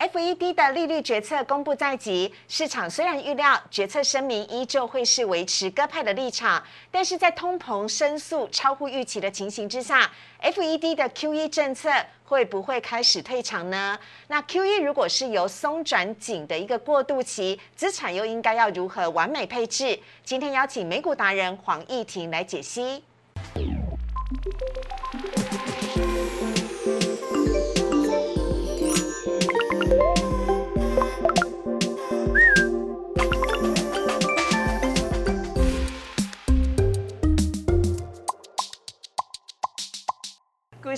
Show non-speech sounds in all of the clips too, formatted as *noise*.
FED 的利率决策公布在即，市场虽然预料决策声明依旧会是维持鸽派的立场，但是在通膨升速超乎预期的情形之下，FED 的 QE 政策会不会开始退场呢？那 QE 如果是由松转紧的一个过渡期，资产又应该要如何完美配置？今天邀请美股达人黄义婷来解析。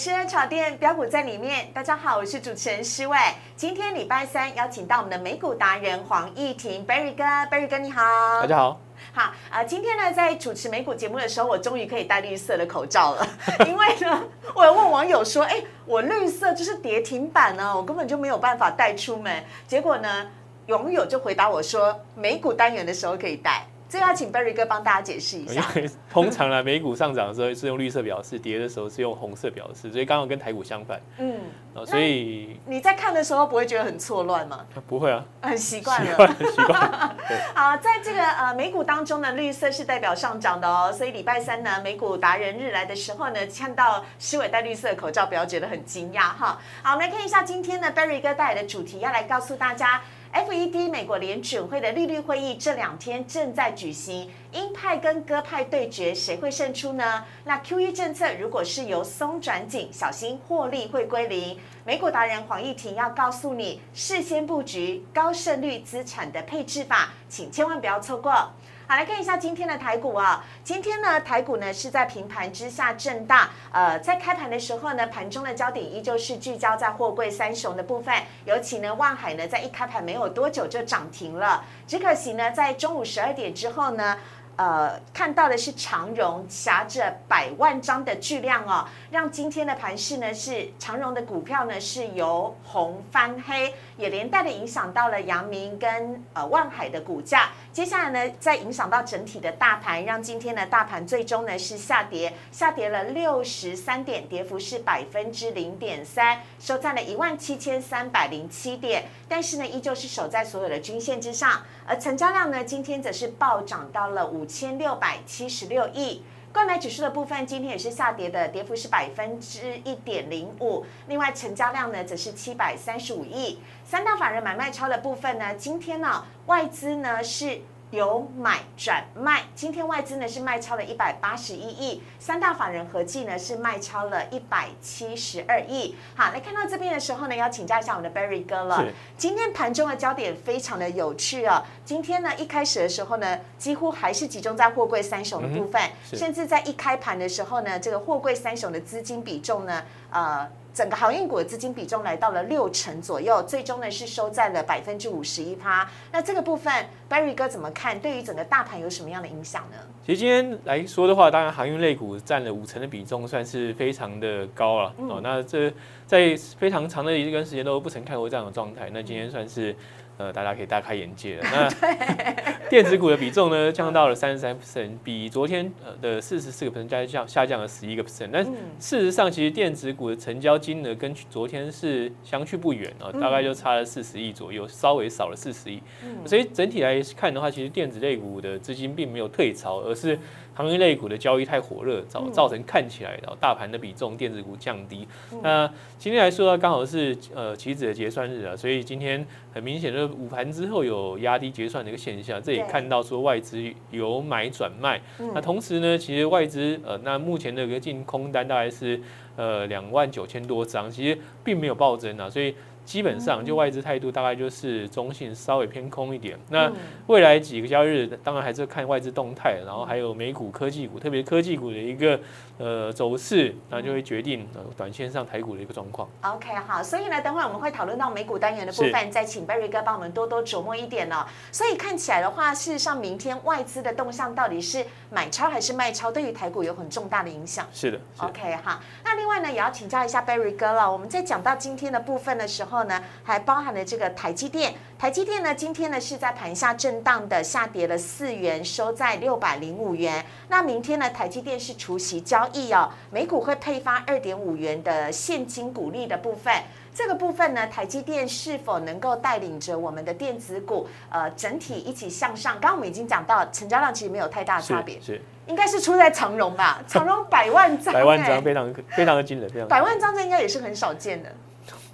股市炒店标股在里面，大家好，我是主持人施伟。今天礼拜三邀请到我们的美股达人黄义婷，Berry 哥，Berry 哥你好，大家好。好啊，今天呢在主持美股节目的时候，我终于可以戴绿色的口罩了，*laughs* 因为呢，我问网友说，哎，我绿色就是跌停板呢，我根本就没有办法带出门。结果呢，网友就回答我说，美股单元的时候可以带。这要请 Berry 哥帮大家解释一下。因为通常呢，美股上涨的时候是用绿色表示，跌的时候是用红色表示，所以刚好跟台股相反。嗯，所以你在看的时候不会觉得很错乱吗？不会啊，很习惯了，习惯。*laughs* 好，在这个呃美股当中呢，绿色是代表上涨的哦，所以礼拜三呢，美股达人日来的时候呢，看到施伟戴绿色的口罩，不要觉得很惊讶哈。好，我们来看一下今天呢，Berry 哥带来的主题，要来告诉大家。FED 美国联准会的利率会议这两天正在举行，鹰派跟鸽派对决，谁会胜出呢？那 QE 政策如果是由松转紧，小心获利会归零。美股达人黄义婷要告诉你，事先布局高胜率资产的配置法，请千万不要错过。好，来看一下今天的台股啊。今天呢，台股呢是在平盘之下震荡。呃，在开盘的时候呢，盘中的焦点依旧是聚焦在货柜三雄的部分。尤其呢，万海呢在一开盘没有多久就涨停了。只可惜呢，在中午十二点之后呢。呃，看到的是长荣挟着百万张的巨量哦，让今天的盘势呢是长荣的股票呢是由红翻黑，也连带的影响到了阳明跟呃万海的股价。接下来呢，再影响到整体的大盘，让今天的大盘最终呢是下跌，下跌了六十三点，跌幅是百分之零点三，收在了一万七千三百零七点，但是呢，依旧是守在所有的均线之上。而成交量呢，今天则是暴涨到了五五千六百七十六亿。购买指数的部分，今天也是下跌的，跌幅是百分之一点零五。另外，成交量呢，则是七百三十五亿。三大法人买卖超的部分呢，今天呢，外资呢是。由买转卖，今天外资呢是卖超了一百八十一亿，三大法人合计呢是卖超了一百七十二亿。好，来看到这边的时候呢，要请教一下我们的 Berry 哥了。今天盘中的焦点非常的有趣哦。今天呢一开始的时候呢，几乎还是集中在货柜三雄的部分，甚至在一开盘的时候呢，这个货柜三雄的资金比重呢，呃。整个航运股的资金比重来到了六成左右，最终呢是收在了百分之五十一趴。那这个部分，Barry 哥怎么看？对于整个大盘有什么样的影响呢？其实今天来说的话，当然航运类股占了五成的比重，算是非常的高了哦。那这在非常长的一段时间都不曾看过这样的状态，那今天算是。呃，大家可以大开眼界了。*laughs* 那电子股的比重呢，降到了三十三 percent，比昨天呃的四十四个 percent 下降下降了十一个 percent。但事实上，其实电子股的成交金额跟昨天是相去不远啊，大概就差了四十亿左右，稍微少了四十亿。所以整体来看的话，其实电子类股的资金并没有退潮，而是。航运类股的交易太火热，造造成看起来然后大盘的比重电子股降低。那今天来说刚好是呃期指的结算日啊，所以今天很明显的午盘之后有压低结算的一个现象，这也看到说外资由买转卖。那同时呢，其实外资呃那目前的一个净空单大概是呃两万九千多张，其实并没有暴增啊，所以。基本上，就外资态度大概就是中性，稍微偏空一点。那未来几个交易日，当然还是看外资动态，然后还有美股科技股，特别科技股的一个呃走势，那就会决定呃短线上台股的一个状况。OK，好，所以呢，等会我们会讨论到美股单元的部分，再请 Barry 哥帮我们多多琢磨一点哦。所以看起来的话，事实上明天外资的动向到底是买超还是卖超，对于台股有很重大的影响。是的，OK，好。那另外呢，也要请教一下 Barry 哥了。我们在讲到今天的部分的时候。后呢，还包含了这个台积电。台积电呢，今天呢是在盘下震荡的下跌了四元，收在六百零五元。那明天呢，台积电是除息交易哦，每股会配发二点五元的现金股利的部分。这个部分呢，台积电是否能够带领着我们的电子股，呃，整体一起向上？刚刚我们已经讲到，成交量其实没有太大差别，是应该是出在长荣吧？长荣百万张，*laughs* 百万张非常非常的惊人，非常百万张这应该也是很少见的。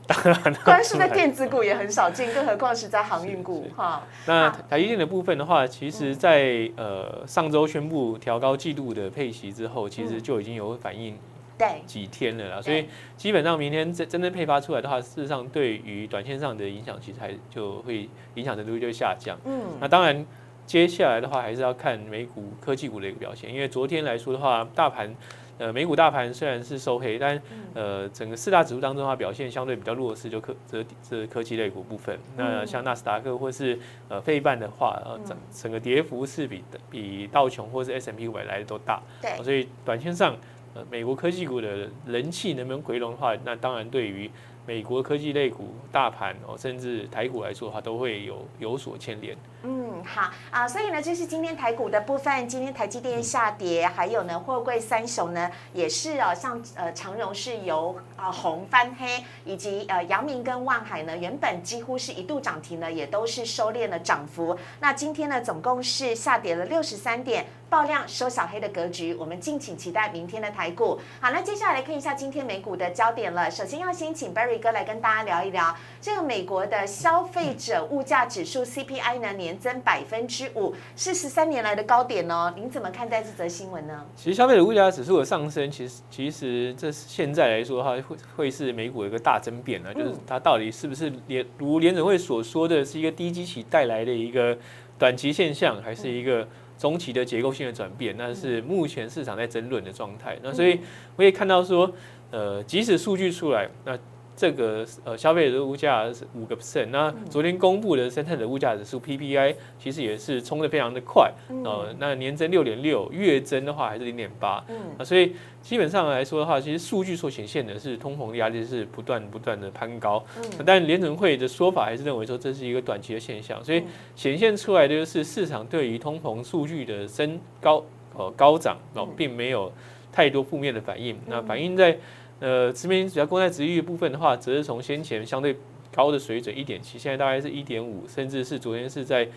当然，光是在电子股也很少见，更何况是在航运股哈。那台积电的部分的话，其实，在呃上周宣布调高季度的配息之后，其实就已经有反应。对，几天了啦，所以基本上明天真真正配发出来的话，事实上对于短线上的影响，其实还就会影响程度就会下降。嗯，那当然接下来的话，还是要看美股科技股的一个表现，因为昨天来说的话，大盘呃美股大盘虽然是收黑，但呃整个四大指数当中的话，表现相对比较弱势，就科这这科技类股部分。那像纳斯达克或是呃费半的话，呃整整个跌幅是比比道琼或是 S M P 五百来的都大。对，所以短线上。呃美国科技股的人气能不能回笼的话，那当然对于美国科技类股大盘哦，甚至台股来说的话，都会有有所牵连。嗯，好啊，所以呢，这是今天台股的部分。今天台积电下跌，还有呢，货柜三雄呢也是哦，像呃长荣是由啊红翻黑，以及呃阳明跟万海呢，原本几乎是一度涨停呢，也都是收敛了涨幅。那今天呢，总共是下跌了六十三点。爆量收小黑的格局，我们敬请期待明天的台股。好，那接下来来看一下今天美股的焦点了。首先要先请 Barry 哥来跟大家聊一聊这个美国的消费者物价指数 CPI 呢，年增百分之五，是十三年来的高点哦。您怎么看待这则新闻呢？其实消费者物价指数的上升，其实其实这现在来说的话，会会是美股一个大争辩呢，就是它到底是不是联如联准会所说的是一个低基期带来的一个短期现象，还是一个？中期的结构性的转变，那是目前市场在争论的状态。那所以我也看到说，呃，即使数据出来，那。这个呃消费者物价是五个 percent，那昨天公布的生产者物价指数 PPI 其实也是冲的非常的快，呃，那年增六点六，月增的话还是零点八，啊，所以基本上来说的话，其实数据所显现的是通膨压力是不断不断的攀高，但联准会的说法还是认为说这是一个短期的现象，所以显现出来的就是市场对于通膨数据的升高呃高涨哦，并没有太多负面的反应，那反映在。呃，这边只要公债殖利率部分的话，则是从先前相对高的水准一点七，现在大概是一点五，甚至是昨天是在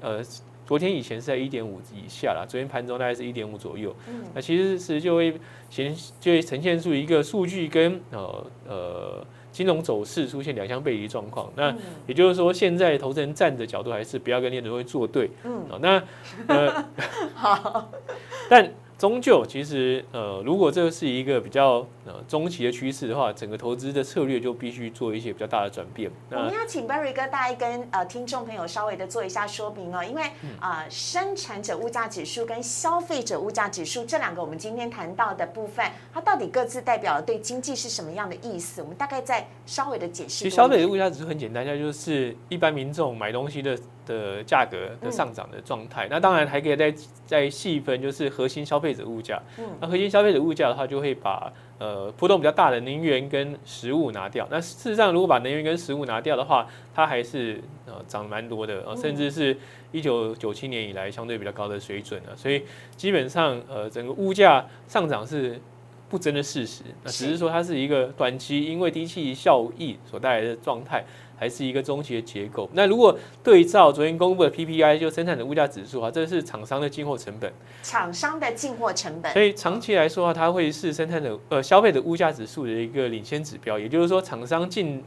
呃，昨天以前是在一点五以下啦，昨天盘中大概是一点五左右。嗯，那其实是就会显就会呈现出一个数据跟呃呃金融走势出现两相背离状况。那也就是说，现在投资人站的角度还是不要跟联储会作对。嗯，那呃 *laughs* 好，但。终究，其实呃，如果这是一个比较呃中期的趋势的话，整个投资的策略就必须做一些比较大的转变。我们要请 Barry 哥大概跟呃听众朋友稍微的做一下说明哦，因为啊，生产者物价指数跟消费者物价指数这两个我们今天谈到的部分，它到底各自代表对经济是什么样的意思？我们大概再稍微的解释。其实消费者物价指数很简单，它就是一般民众买东西的。的价格的上涨的状态，那当然还可以再再细分，就是核心消费者物价。嗯，那核心消费者物价的话，就会把呃波动比较大的能源跟食物拿掉。那事实上，如果把能源跟食物拿掉的话，它还是呃涨蛮多的，呃，甚至是一九九七年以来相对比较高的水准了。所以基本上，呃，整个物价上涨是不争的事实。那只是说它是一个短期因为低气效益所带来的状态。还是一个中期的结构。那如果对照昨天公布的 PPI，就生产的物价指数啊，这是厂商的进货成本。厂商的进货成本。所以长期来说啊，它会是生产的呃消费者物价指数的一个领先指标。也就是说，厂商进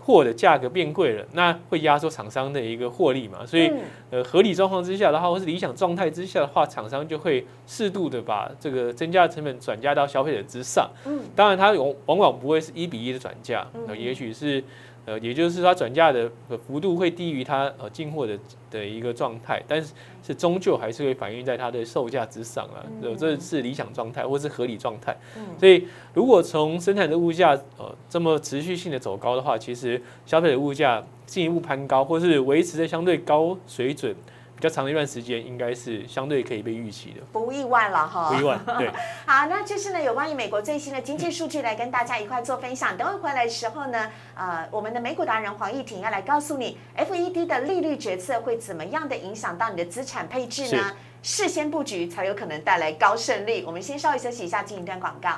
货的价格变贵了，那会压缩厂商的一个获利嘛。所以呃合理状况之下的话，或是理想状态之下的话，厂商就会适度的把这个增加的成本转嫁到消费者之上。嗯，当然它往往往不会是一比一的转嫁，那也许是。呃，也就是它转嫁的幅度会低于它呃进货的的一个状态，但是是终究还是会反映在它的售价之上啊，呃，这是理想状态或是合理状态。所以如果从生产的物价呃这么持续性的走高的话，其实消费的物价进一步攀高，或是维持在相对高水准。较长的一段时间，应该是相对可以被预期的，不意外了哈。不意外，对。*laughs* 好，那这是呢有关于美国最新的经济数据，来跟大家一块做分享。等会回来的时候呢，呃，我们的美股达人黄义婷要来告诉你，FED 的利率决策会怎么样的影响到你的资产配置呢？事先布局才有可能带来高胜率。我们先稍微休息一下，进一段广告。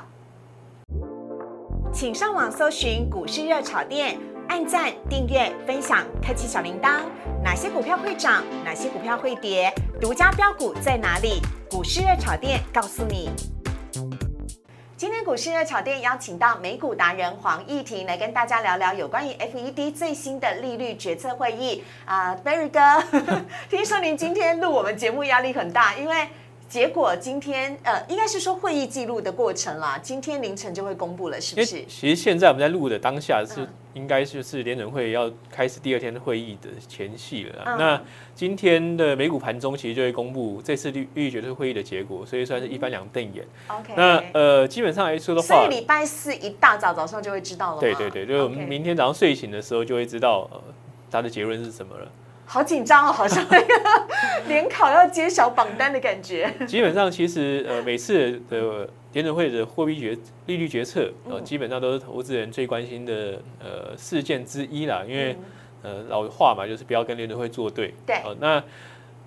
请上网搜寻股市热炒店，按赞、订阅、分享，开启小铃铛。哪些股票会涨？哪些股票会跌？独家标股在哪里？股市热炒店告诉你。今天股市热炒店邀请到美股达人黄义婷来跟大家聊聊有关于 FED 最新的利率决策会议啊，Berry 哥，*laughs* 听说您今天录我们节目压力很大，因为。结果今天呃，应该是说会议记录的过程啦。今天凌晨就会公布了，是不是？其实现在我们在录的当下是应该就是联准会要开始第二天的会议的前戏了。那今天的美股盘中其实就会公布这次利率决策会议的结果，所以算是一翻两瞪眼。OK。那呃，基本上来说的话，所以礼拜四一大早早上就会知道了。对对对，就我们明天早上睡醒的时候就会知道呃，它的结论是什么了。好紧张哦，好像那个 *laughs* 联考要揭晓榜单的感觉。基本上，其实呃，每次的联准会的货币决利率决策，呃，基本上都是投资人最关心的呃事件之一啦。因为呃老话嘛，就是不要跟联准会作对。对。那。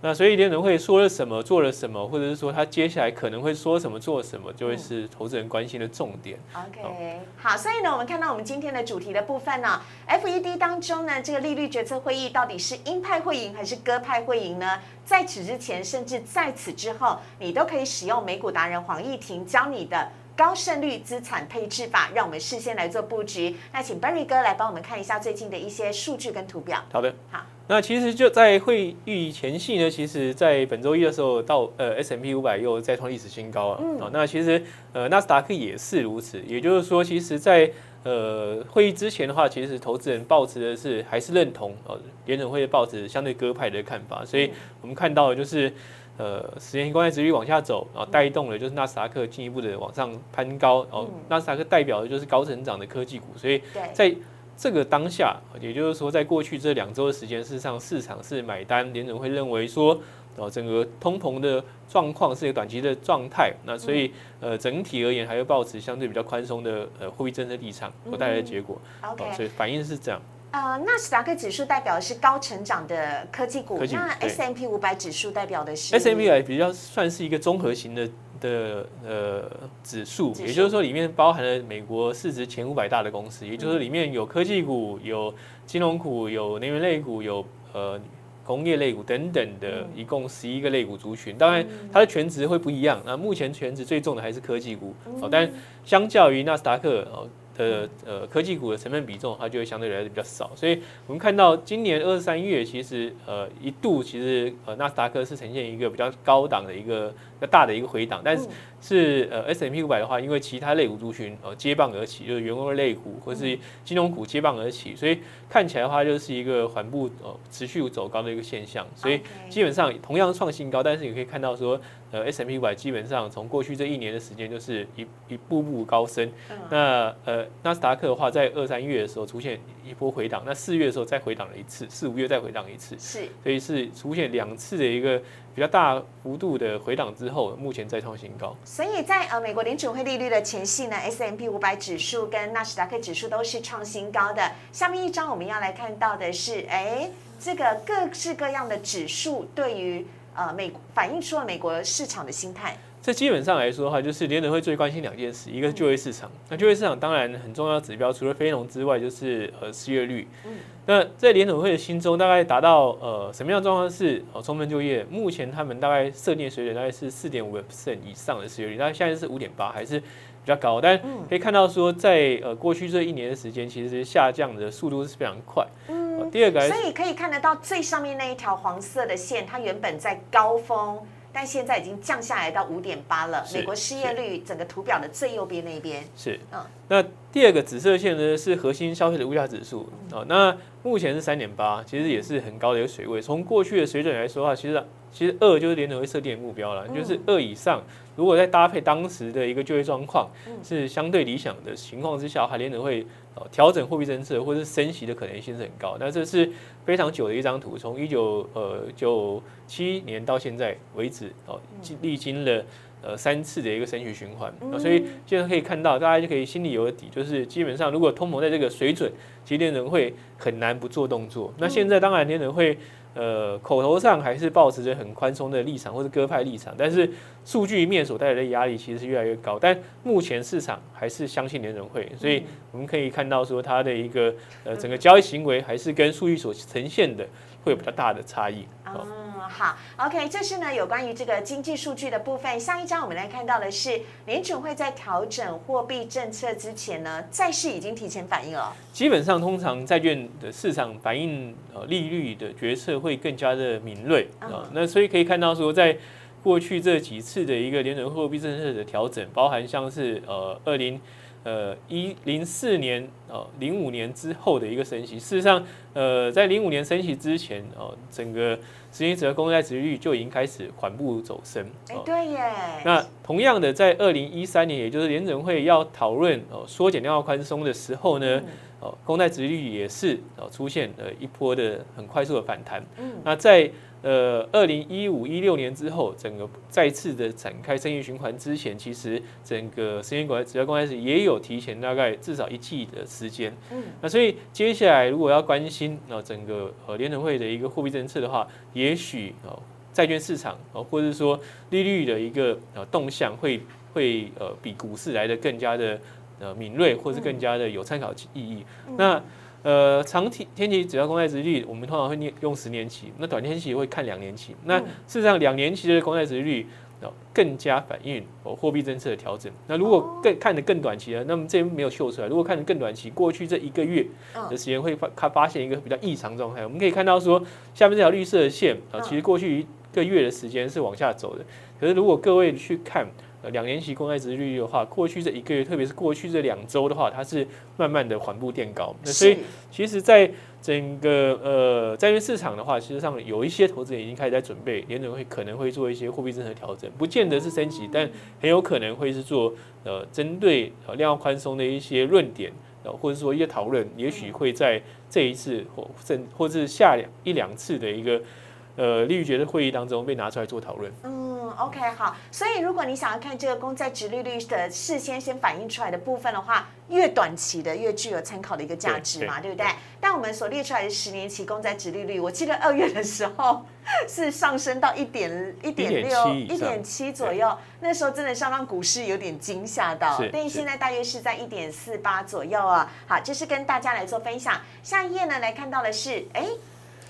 那所以联准会说了什么，做了什么，或者是说他接下来可能会说什么，做什么，就会是投资人关心的重点。OK，好，所以呢，我们看到我们今天的主题的部分呢，FED 当中呢，这个利率决策会议到底是鹰派会赢还是鸽派会赢呢？在此之前，甚至在此之后，你都可以使用美股达人黄义婷教你的高胜率资产配置法，让我们事先来做布局。那请 Berry 哥来帮我们看一下最近的一些数据跟图表。好的，好。那其实就在会议前夕呢，其实，在本周一的时候，到呃 S M P 五百又再创历史新高啊。嗯。那其实呃纳斯达克也是如此，也就是说，其实，在呃会议之前的话，其实投资人抱持的是还是认同呃联准会抱持相对鸽派的看法，所以我们看到就是呃十年公债殖率往下走，然后带动了就是纳斯达克进一步的往上攀高，然后纳斯达克代表的就是高成长的科技股，所以在。这个当下，也就是说，在过去这两周的时间，事实上市场是买单，联准会认为说，哦，整个通膨的状况是一个短期的状态，那所以，呃，整体而言还会保持相对比较宽松的呃货币政策立场所带来的结果。OK，所以反应是这样。呃，纳斯达克指数代表的是高成长的科技股，那 S M P 五百指数代表的是 S M P 比较算是一个综合型的。的呃指数，也就是说里面包含了美国市值前五百大的公司，也就是里面有科技股、有金融股、有能源类股、有呃工业类股等等的，一共十一个类股族群。当然它的全值会不一样，那目前全值最重的还是科技股，哦，但相较于纳斯达克哦。呃呃科技股的成分比重，它就会相对来说比较少，所以我们看到今年二三月，其实呃一度其实呃纳斯达克是呈现一个比较高档的一个比较大的一个回档，但是是呃 S M P 五百的话，因为其他类股族群呃接棒而起，就是原物类股或是金融股接棒而起，所以看起来的话就是一个缓步呃持续走高的一个现象，所以基本上同样创新高，但是你可以看到说。呃，S M P 五百基本上从过去这一年的时间就是一一步步高升。那呃，纳斯达克的话，在二三月的时候出现一波回档，那四月的时候再回档了一次，四五月再回档一次。是，所以是出现两次的一个比较大幅度的回档之后，目前再创新高。所以在呃美国联储会利率的前夕呢，S M P 五百指数跟纳斯达克指数都是创新高的。下面一张我们要来看到的是，哎，这个各式各样的指数对于。呃，美反映出了美国市场的心态。这基本上来说的话，就是联准会最关心两件事，一个是就业市场。那就业市场当然很重要指标，除了非农之外，就是呃失业率。嗯。那在联准会的心中，大概达到呃什么样状况是呃充分就业？目前他们大概设定水准大概是四点五 percent 以上的失业率，那现在是五点八，还是比较高。但可以看到说，在呃过去这一年的时间，其实下降的速度是非常快。嗯。第二个，所以可以看得到最上面那一条黄色的线，它原本在高峰，但现在已经降下来到五点八了。美国失业率整个图表的最右边那一边是，嗯，那第二个紫色线呢是核心消费的物价指数哦，那目前是三点八，其实也是很高的一个水位。从过去的水准来说的话，其实其实二就是联准会设定的目标了，就是二以上。如果再搭配当时的一个就业状况是相对理想的情况之下，还联准会。调整货币政策或者是升息的可能性是很高，那这是非常久的一张图，从一九呃九七年到现在为止，哦，历经了呃三次的一个升息循环，所以现在可以看到，大家就可以心里有个底，就是基本上如果通膨在这个水准，其实联准会很难不做动作。那现在当然联准会呃，口头上还是保持着很宽松的立场或者鸽派立场，但是数据面所带来的压力其实是越来越高。但目前市场还是相信联准会，所以我们可以看到说它的一个呃整个交易行为还是跟数据所呈现的会有比较大的差异。嗯好，OK，这是呢有关于这个经济数据的部分。上一章我们来看到的是联准会在调整货币政策之前呢，债市已经提前反应了。基本上，通常债券的市场反应呃利率的决策会更加的敏锐啊。那所以可以看到说，在过去这几次的一个联准货币政策的调整，包含像是呃二零。呃，一零四年哦，零五年之后的一个升息，事实上，呃，在零五年升息之前哦，整个十年期的公债殖利率就已经开始缓步走升。哎，对耶。那同样的，在二零一三年，也就是联准会要讨论哦缩减量化宽松的时候呢，哦，公债殖利率也是哦出现了一波的很快速的反弹。嗯。那在呃，二零一五一六年之后，整个再次的展开生意循环之前，其实整个十年国债、只要公开是也有提前大概至少一季的时间。嗯，那所以接下来如果要关心啊整个呃联储会的一个货币政策的话，也许哦债券市场哦或者说利率的一个呃动向会会呃比股市来的更加的呃敏锐，或是更加的有参考意义。那呃，长期天期只要公债殖率，我们通常会念用十年期，那短天期会看两年期。那事实上，两年期的公债殖率哦更加反映哦货币政策的调整。那如果更看得更短期的，那么这边没有秀出来。如果看得更短期，过去这一个月的时间会发看发现一个比较异常状态。我们可以看到说，下面这条绿色的线啊，其实过去一个月的时间是往下走的。可是如果各位去看。呃，两年期公债值率的话，过去这一个月，特别是过去这两周的话，它是慢慢的缓步垫高。那所以，其实，在整个呃债券市场的话，其实上有一些投资人已经开始在准备，联准会可能会做一些货币政策调整，不见得是升级，但很有可能会是做呃针对呃量化宽松的一些论点，呃或者说一些讨论，也许会在这一次或甚或是下两一两次的一个呃利率决的会议当中被拿出来做讨论。嗯 OK，好，所以如果你想要看这个公债值利率的事先先反映出来的部分的话，越短期的越具有参考的一个价值嘛，对不对？但我们所列出来的十年期公债值利率，我记得二月的时候 *laughs* 是上升到一点一点六、一点七左右，那时候真的是让股市有点惊吓到。但现在大约是在一点四八左右啊。好，这是跟大家来做分享。下一页呢，来看到的是，哎。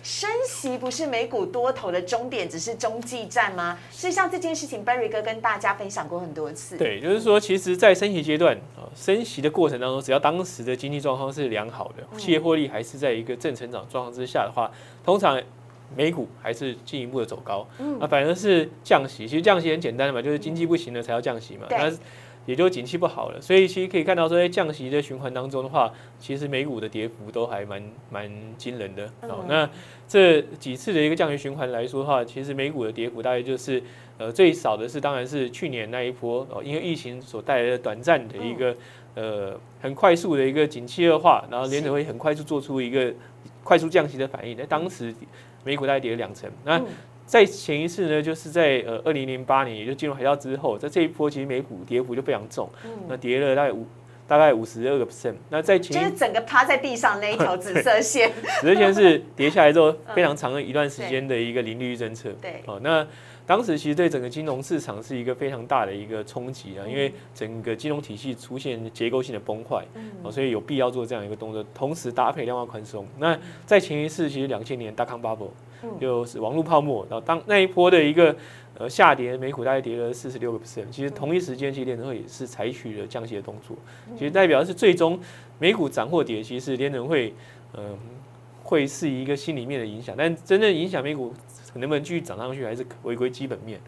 升息不是美股多头的终点，只是中继站吗？实际上这件事情，Barry 哥跟大家分享过很多次。对，就是说，其实，在升息阶段啊，升息的过程当中，只要当时的经济状况是良好的，企业获利还是在一个正成长状况之下的话，通常美股还是进一步的走高。嗯，啊，反而是降息，其实降息很简单的嘛，就是经济不行了才要降息嘛。那也就景气不好了，所以其实可以看到说，在降息的循环当中的话，其实美股的跌幅都还蛮蛮惊人的。好，那这几次的一个降息循环来说的话，其实美股的跌幅大概就是呃最少的是当然是去年那一波哦，因为疫情所带来的短暂的一个呃很快速的一个景气恶化，然后联储会很快速做出一个快速降息的反应，在当时美股大概跌了两成。那在前一次呢，就是在呃二零零八年，也就进入海啸之后，在这一波其实美股跌幅就非常重，那跌了大概五大概五十二个 percent。那在前就是整个趴在地上那一条紫色 *laughs* 线，紫色线是跌下来之后 *laughs* 非常长的一段时间的一个零利率政策。对，哦，那当时其实对整个金融市场是一个非常大的一个冲击啊，因为整个金融体系出现结构性的崩坏，哦，所以有必要做这样一个动作，同时搭配量化宽松。那在前一次其实两千年大康 bubble。就是网络泡沫，然后当那一波的一个呃下跌，美股大概跌了四十六个 percent。其实同一时间，其实联储会也是采取了降息的动作。其实代表是最终美股涨或跌，其实联储会嗯会是一个心里面的影响，但真正影响美股能不能继续涨上去，还是回归基本面。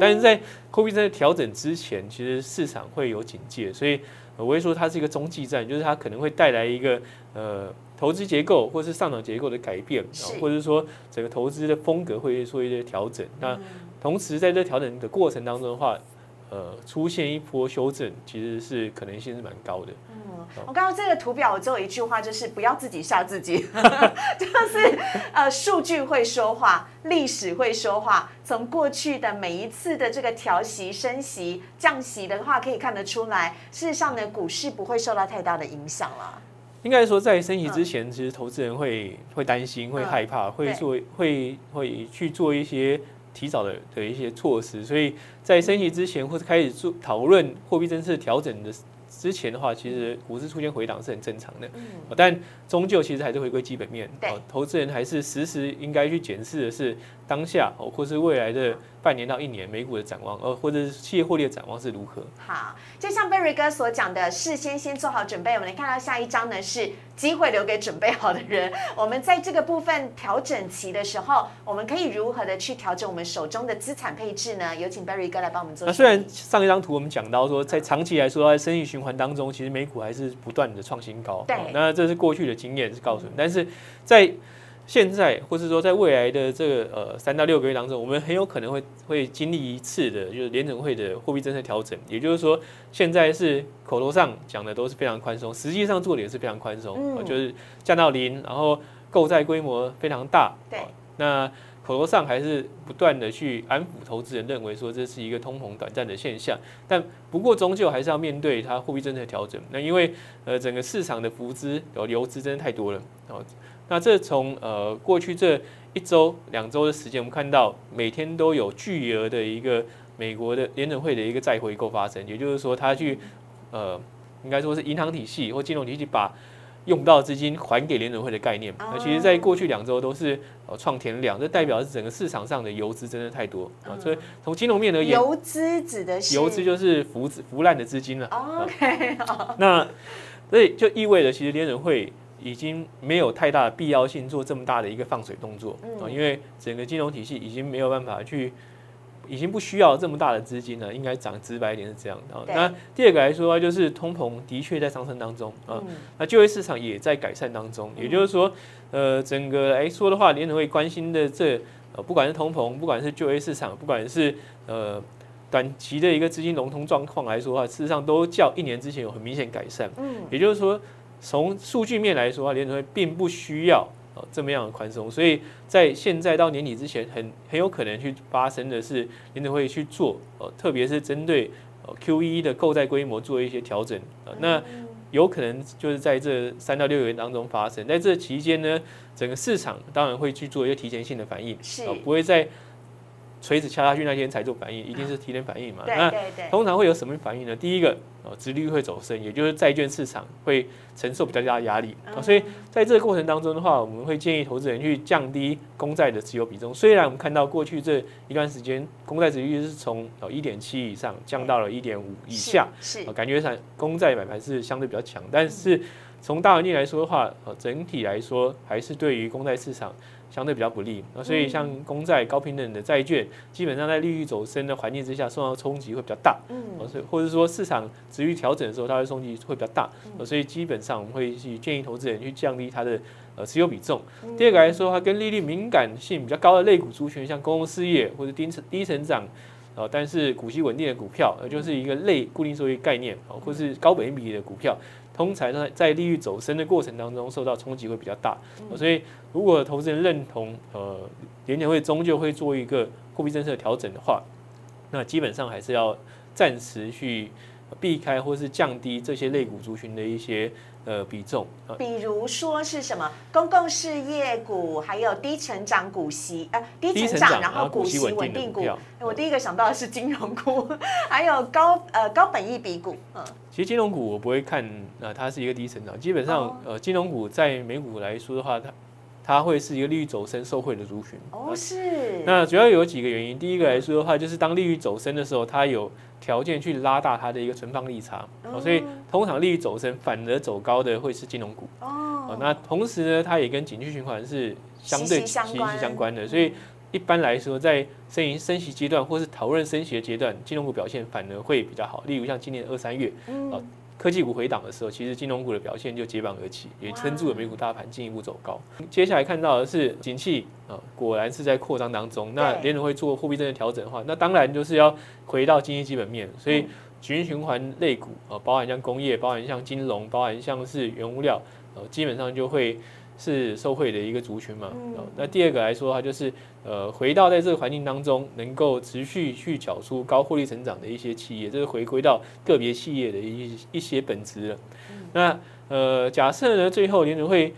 但是在 COVID 在调整之前，其实市场会有警戒，所以我会说它是一个中继站，就是它可能会带来一个呃。投资结构或是上涨结构的改变，或者说整个投资的风格会做一些调整。那同时在这调整的过程当中的话，呃，出现一波修正，其实是可能性是蛮高的。嗯，我刚刚这个图表我只有一句话，就是不要自己吓自己，*laughs* 就是呃，数据会说话，历史会说话。从过去的每一次的这个调息、升息、降息的话，可以看得出来，事实上呢，股市不会受到太大的影响了。应该说在升息之前，其实投资人会会担心、会害怕、会做、会会去做一些提早的的一些措施，所以在升息之前或者开始做讨论货币政策调整的。之前的话，其实股市出现回档是很正常的，但终究其实还是回归基本面。投资人还是时时应该去检视的是当下哦，或是未来的。半年到一年美股的展望，呃，或者是企业获利的展望是如何？好，就像 Berry 哥所讲的，事先先做好准备。我们来看到下一章呢，是机会留给准备好的人。我们在这个部分调整期的时候，我们可以如何的去调整我们手中的资产配置呢？有请 Berry 哥来帮我们做。那虽然上一张图我们讲到说，在长期来说，在生意循环当中，其实美股还是不断的创新高。对，那这是过去的经验是告诉你，但是在现在，或是说在未来的这个呃三到六个月当中，我们很有可能会会经历一次的，就是联准会的货币政策调整。也就是说，现在是口头上讲的都是非常宽松，实际上做的也是非常宽松，就是降到零，然后购债规模非常大。对。那口头上还是不断的去安抚投资人，认为说这是一个通膨短暂的现象。但不过终究还是要面对它货币政策调整。那因为呃整个市场的浮资有流资真的太多了。那这从呃过去这一周两周的时间，我们看到每天都有巨额的一个美国的联准会的一个再回购发生，也就是说，它去呃应该说是银行体系或金融体系把用到资金还给联准会的概念。那其实在过去两周都是呃创天量，这代表是整个市场上的游资真的太多啊。所以从金融面而言，游资指的是游资就是浮浮烂的资金了。OK，那所以就意味着其实联准会。已经没有太大的必要性做这么大的一个放水动作啊，因为整个金融体系已经没有办法去，已经不需要这么大的资金了。应该讲直白一点是这样的。那第二个来说，就是通膨的确在上升当中啊，那就业市场也在改善当中。也就是说，呃，整个来说的话，联储会关心的这呃，不管是通膨，不管是就业市场，不管是呃短期的一个资金融通状况来说的话，事实上都较一年之前有很明显改善。嗯，也就是说。从数据面来说啊，联储会并不需要哦这么样的宽松，所以在现在到年底之前，很很有可能去发生的是联储会去做哦，特别是针对哦 Q E 的购债规模做一些调整。啊，那有可能就是在这三到六个月当中发生，在这期间呢，整个市场当然会去做一些提前性的反应，是。不会在。锤子敲下去那天才做反应，一定是提前反应嘛？那通常会有什么反应呢？第一个，哦，殖利率会走升，也就是债券市场会承受比较大的压力。所以在这个过程当中的话，我们会建议投资人去降低公债的持有比重。虽然我们看到过去这一段时间公债殖利率是从哦一点七以上降到了一点五以下，是感觉上公债买盘是相对比较强，但是从大环境来说的话，呃，整体来说还是对于公债市场。相对比较不利，那所以像公债高平等的债券，基本上在利率走升的环境之下，受到冲击会比较大。嗯，所以或者说市场值域调整的时候，它的冲击会比较大。所以基本上我们会去建议投资人去降低它的呃持有比重。第二个来说，它跟利率敏感性比较高的类股族群，像公共事业或者低成低成长，呃，但是股息稳定的股票，呃，就是一个类固定收益概念，啊，或是高本益比的股票。通常在，在利率走升的过程当中，受到冲击会比较大，所以如果投资人认同，呃，联储会终究会做一个货币政策调整的话，那基本上还是要暂时去避开或是降低这些类股族群的一些。呃，比重，比如说是什么公共事业股，还有低成长股息，呃，低成长然后股息稳定股。我第一个想到的是金融股，*laughs* 还有高呃高本益比股。嗯，其实金融股我不会看，呃，它是一个低成长。基本上，呃，金融股在美股来说的话，它它会是一个利率走升受惠的族群。哦，是。那主要有几个原因。第一个来说的话，就是当利率走升的时候，它有。条件去拉大它的一个存放利差，所以通常利率走升，反而走高的会是金融股。哦，那同时呢，它也跟景气循环是相对息息相关的，所以一般来说，在升息升息阶段或是讨论升息的阶段，金融股表现反而会比较好。例如像今年二三月，啊。科技股回档的时候，其实金融股的表现就接榜而起，也撑住了美股大盘进一步走高。接下来看到的是景气啊，果然是在扩张当中。那联储会做货币政策调整的话，那当然就是要回到经济基本面。所以，循循环类股啊，包含像工业，包含像金融，包含像是原物料，呃，基本上就会。是受惠的一个族群嘛？那第二个来说的话，就是呃，回到在这个环境当中，能够持续去缴出高获利成长的一些企业，这是回归到个别企业的一一些本质了。那呃，假设呢，最后联储会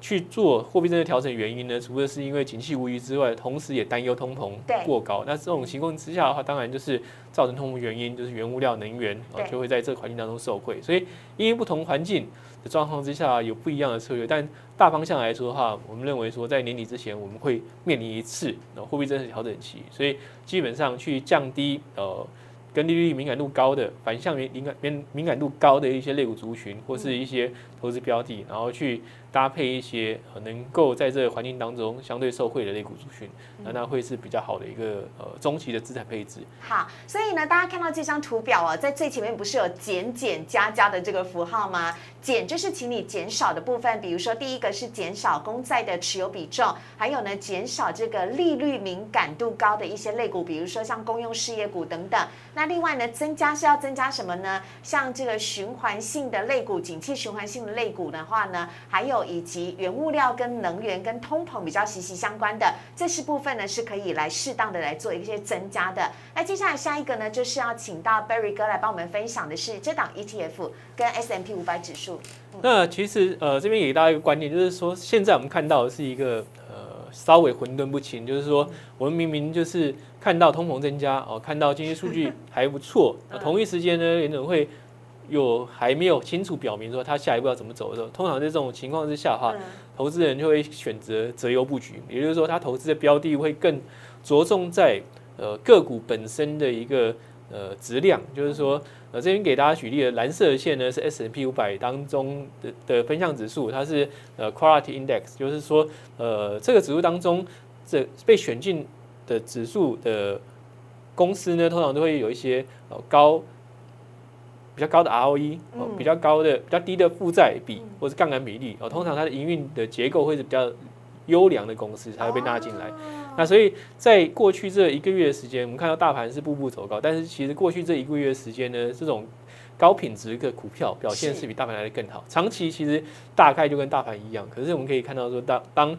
去做货币政策调整原因呢，除了是因为景气无虞之外，同时也担忧通膨过高。那这种情况之下的话，当然就是造成通膨原因，就是原物料、能源啊，就会在这个环境当中受惠。所以因为不同环境的状况之下，有不一样的策略。但大方向来说的话，我们认为说在年底之前，我们会面临一次货币政策调整期，所以基本上去降低呃。跟利率敏感度高的反向敏感敏敏感度高的一些类股族群，或是一些投资标的，然后去。搭配一些能够在这个环境当中相对受惠的类股族群，那那会是比较好的一个呃中期的资产配置。好，所以呢，大家看到这张图表啊，在最前面不是有减减加加的这个符号吗？减就是请你减少的部分，比如说第一个是减少公债的持有比重，还有呢减少这个利率敏感度高的一些类股，比如说像公用事业股等等。那另外呢，增加是要增加什么呢？像这个循环性的类股，景气循环性的类股的话呢，还有。以及原物料跟能源跟通膨比较息息相关的，这是部分呢是可以来适当的来做一些增加的。那接下来下一个呢，就是要请到 Berry 哥来帮我们分享的是这档 ETF 跟 S M P 五百指数。那其实呃这边给大家一个观念，就是说现在我们看到的是一个呃稍微混沌不清，就是说我们明明就是看到通膨增加哦，看到经济数据还不错，*laughs* 同一时间呢联准会。有还没有清楚表明说他下一步要怎么走的时候，通常在这种情况之下的话，投资人就会选择择优布局，也就是说他投资的标的会更着重在呃个股本身的一个呃质量，就是说呃这边给大家举例的蓝色线呢是 S N P 五百当中的的分项指数，它是呃 Quality Index，就是说呃这个指数当中这被选进的指数的公司呢，通常都会有一些呃高。比较高的 ROE，哦，比较高的、比较低的负债比或是杠杆比例，哦，通常它的营运的结构会是比较优良的公司才会被纳进来。那所以在过去这一个月的时间，我们看到大盘是步步走高，但是其实过去这一个月的时间呢，这种高品质的股票表现是比大盘来的更好。长期其实大概就跟大盘一样，可是我们可以看到说，当当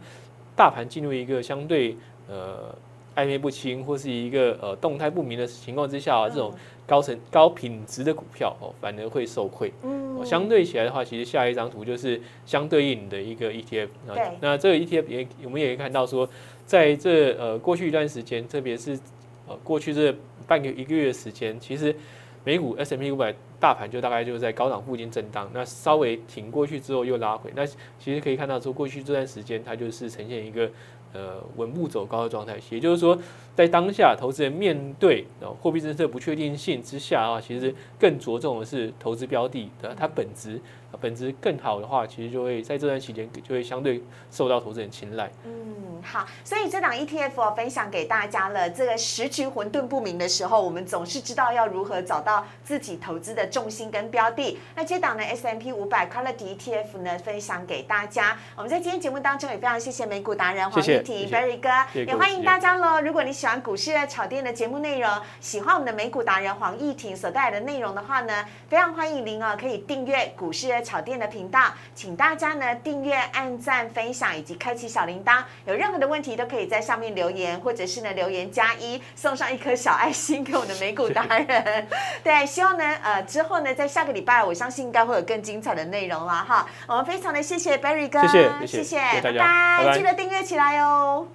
大盘进入一个相对呃暧昧不清或是一个呃动态不明的情况之下，这种。高成高品质的股票哦，反而会受惠。嗯，相对起来的话，其实下一张图就是相对应的一个 ETF。对，那这个 ETF 也我们也可以看到说，在这呃过去一段时间，特别是呃过去这半个一个月的时间，其实美股 S M P 五百大盘就大概就是在高档附近震荡，那稍微挺过去之后又拉回。那其实可以看到说，过去这段时间它就是呈现一个。呃，稳步走高的状态，也就是说，在当下投资人面对货币政策不确定性之下啊，其实更着重的是投资标的的它本质，本质更好的话，其实就会在这段期间就会相对受到投资人青睐。嗯，好，所以这档 ETF 分享给大家了。这个时局混沌不明的时候，我们总是知道要如何找到自己投资的重心跟标的。那这档呢 S M P 五百 Quality ETF 呢，分享给大家。我们在今天节目当中也非常谢谢美股达人黄丽。Berry 哥，也欢迎大家喽！如果你喜欢股市炒店的节目内容，喜欢我们的美股达人黄义婷所带来的内容的话呢，非常欢迎您哦，可以订阅股市炒店的频道，请大家呢订阅、按赞、分享以及开启小铃铛。有任何的问题都可以在上面留言，或者是呢留言加一，送上一颗小爱心给我们的美股达人。*laughs* 对，希望呢呃之后呢在下个礼拜，我相信应该会有更精彩的内容了哈。我们非常的谢谢 Berry 哥，谢谢谢谢，拜拜，记得订阅起来哦。